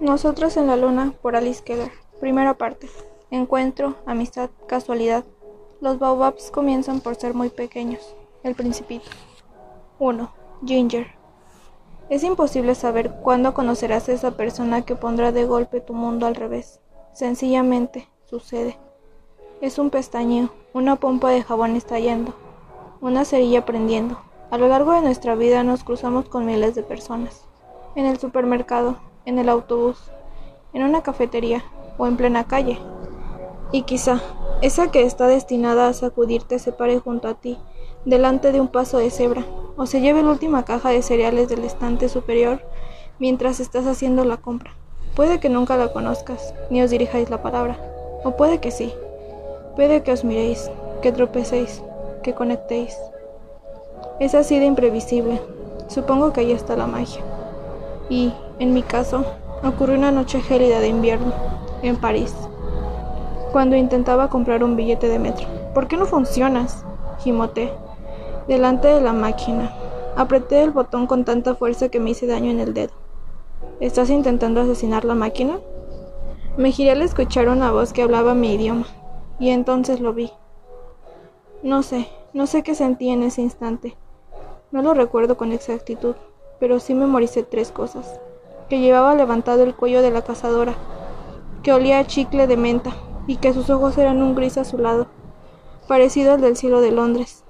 Nosotros en la luna, por Alice Keller. Primera parte. Encuentro, amistad, casualidad. Los baobabs comienzan por ser muy pequeños. El principito. 1. Ginger. Es imposible saber cuándo conocerás a esa persona que pondrá de golpe tu mundo al revés. Sencillamente, sucede. Es un pestañeo, una pompa de jabón estallando, una cerilla prendiendo. A lo largo de nuestra vida nos cruzamos con miles de personas. En el supermercado, en el autobús, en una cafetería o en plena calle. Y quizá esa que está destinada a sacudirte se pare junto a ti, delante de un paso de cebra, o se lleve la última caja de cereales del estante superior mientras estás haciendo la compra. Puede que nunca la conozcas, ni os dirijáis la palabra, o puede que sí. Puede que os miréis, que tropecéis, que conectéis. Es así de imprevisible. Supongo que ahí está la magia. Y, en mi caso, ocurrió una noche gélida de invierno, en París, cuando intentaba comprar un billete de metro. ¿Por qué no funcionas? gimoté, delante de la máquina. Apreté el botón con tanta fuerza que me hice daño en el dedo. ¿Estás intentando asesinar la máquina? Me giré al escuchar una voz que hablaba mi idioma, y entonces lo vi. No sé, no sé qué sentí en ese instante. No lo recuerdo con exactitud, pero sí memoricé tres cosas. Que llevaba levantado el cuello de la cazadora, que olía a chicle de menta y que sus ojos eran un gris azulado, parecido al del cielo de Londres.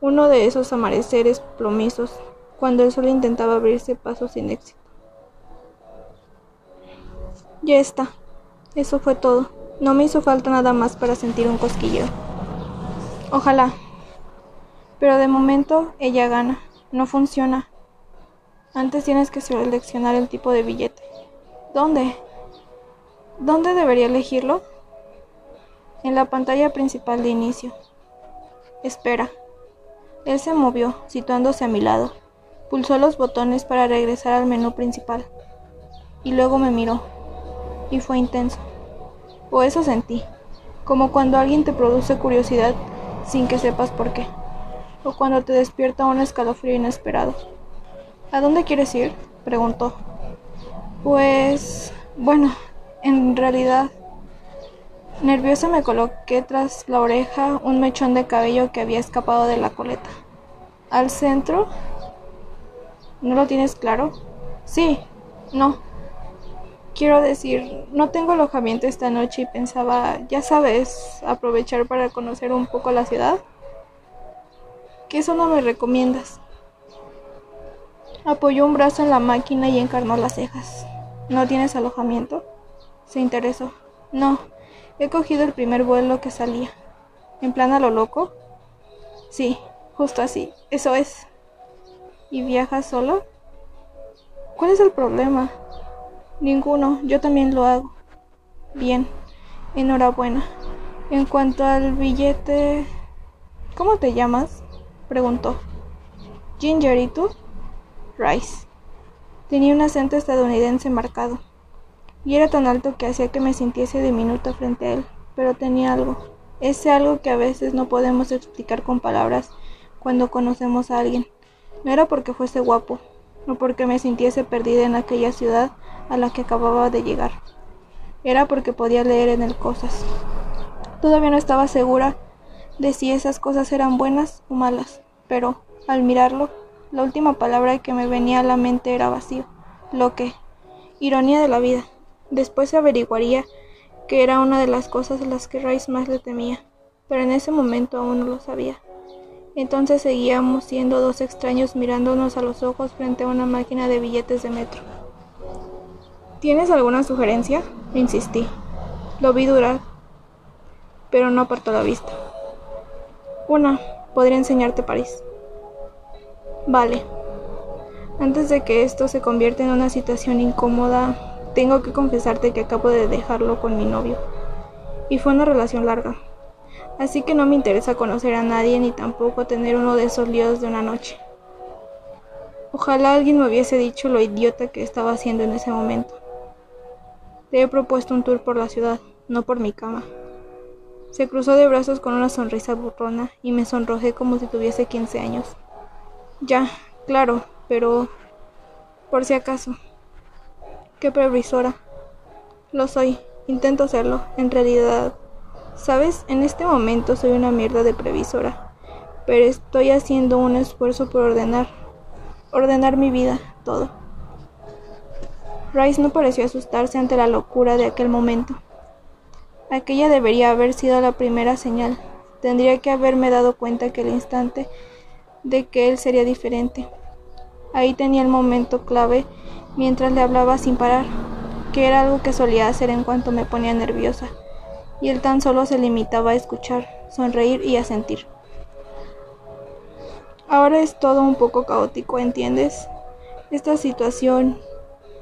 Uno de esos amaneceres plomizos, cuando el sol intentaba abrirse paso sin éxito. Ya está. Eso fue todo. No me hizo falta nada más para sentir un cosquilleo. Ojalá. Pero de momento ella gana. No funciona. Antes tienes que seleccionar el tipo de billete. ¿Dónde? ¿Dónde debería elegirlo? En la pantalla principal de inicio. Espera. Él se movió, situándose a mi lado. Pulsó los botones para regresar al menú principal. Y luego me miró. Y fue intenso. O eso sentí. Como cuando alguien te produce curiosidad sin que sepas por qué. O cuando te despierta un escalofrío inesperado. ¿A dónde quieres ir? preguntó. Pues... bueno, en realidad... Nerviosa me coloqué tras la oreja un mechón de cabello que había escapado de la coleta. ¿Al centro? ¿No lo tienes claro? Sí, no. Quiero decir, no tengo alojamiento esta noche y pensaba, ya sabes, aprovechar para conocer un poco la ciudad. ¿Qué zona me recomiendas? Apoyó un brazo en la máquina y encarnó las cejas. ¿No tienes alojamiento? Se interesó. No, He cogido el primer vuelo que salía. ¿En plan a lo loco? Sí, justo así. Eso es. ¿Y viajas solo? ¿Cuál es el problema? Ninguno. Yo también lo hago. Bien. Enhorabuena. En cuanto al billete... ¿Cómo te llamas? preguntó. Ginger, ¿y tú? Rice. Tenía un acento estadounidense marcado y era tan alto que hacía que me sintiese diminuta frente a él, pero tenía algo, ese algo que a veces no podemos explicar con palabras cuando conocemos a alguien. No era porque fuese guapo, o porque me sintiese perdida en aquella ciudad a la que acababa de llegar. Era porque podía leer en él cosas. Todavía no estaba segura de si esas cosas eran buenas o malas, pero, al mirarlo, la última palabra que me venía a la mente era vacío, lo que, ironía de la vida, Después se averiguaría que era una de las cosas a las que Rice más le temía, pero en ese momento aún no lo sabía. Entonces seguíamos siendo dos extraños mirándonos a los ojos frente a una máquina de billetes de metro. ¿Tienes alguna sugerencia? Insistí. Lo vi durar, pero no apartó la vista. Una, podría enseñarte París. Vale. Antes de que esto se convierta en una situación incómoda, tengo que confesarte que acabo de dejarlo con mi novio. Y fue una relación larga. Así que no me interesa conocer a nadie ni tampoco tener uno de esos líos de una noche. Ojalá alguien me hubiese dicho lo idiota que estaba haciendo en ese momento. Te he propuesto un tour por la ciudad, no por mi cama. Se cruzó de brazos con una sonrisa burrona y me sonrojé como si tuviese 15 años. Ya, claro, pero por si acaso. Qué previsora. Lo soy. Intento serlo. En realidad, ¿sabes? En este momento soy una mierda de previsora. Pero estoy haciendo un esfuerzo por ordenar. Ordenar mi vida, todo. Rice no pareció asustarse ante la locura de aquel momento. Aquella debería haber sido la primera señal. Tendría que haberme dado cuenta que el instante de que él sería diferente. Ahí tenía el momento clave mientras le hablaba sin parar, que era algo que solía hacer en cuanto me ponía nerviosa, y él tan solo se limitaba a escuchar, sonreír y a sentir. Ahora es todo un poco caótico, ¿entiendes? Esta situación,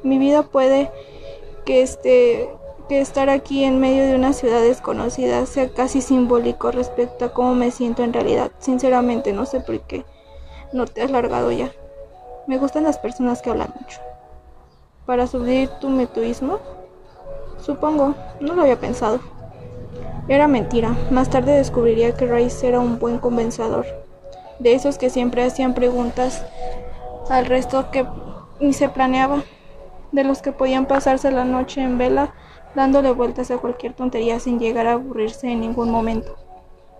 mi vida puede que esté que estar aquí en medio de una ciudad desconocida sea casi simbólico respecto a cómo me siento en realidad. Sinceramente, no sé por qué no te has largado ya. Me gustan las personas que hablan mucho. ¿Para subir tu metuismo? Supongo, no lo había pensado. Era mentira. Más tarde descubriría que Rice era un buen convencedor. De esos que siempre hacían preguntas al resto que ni se planeaba. De los que podían pasarse la noche en vela dándole vueltas a cualquier tontería sin llegar a aburrirse en ningún momento.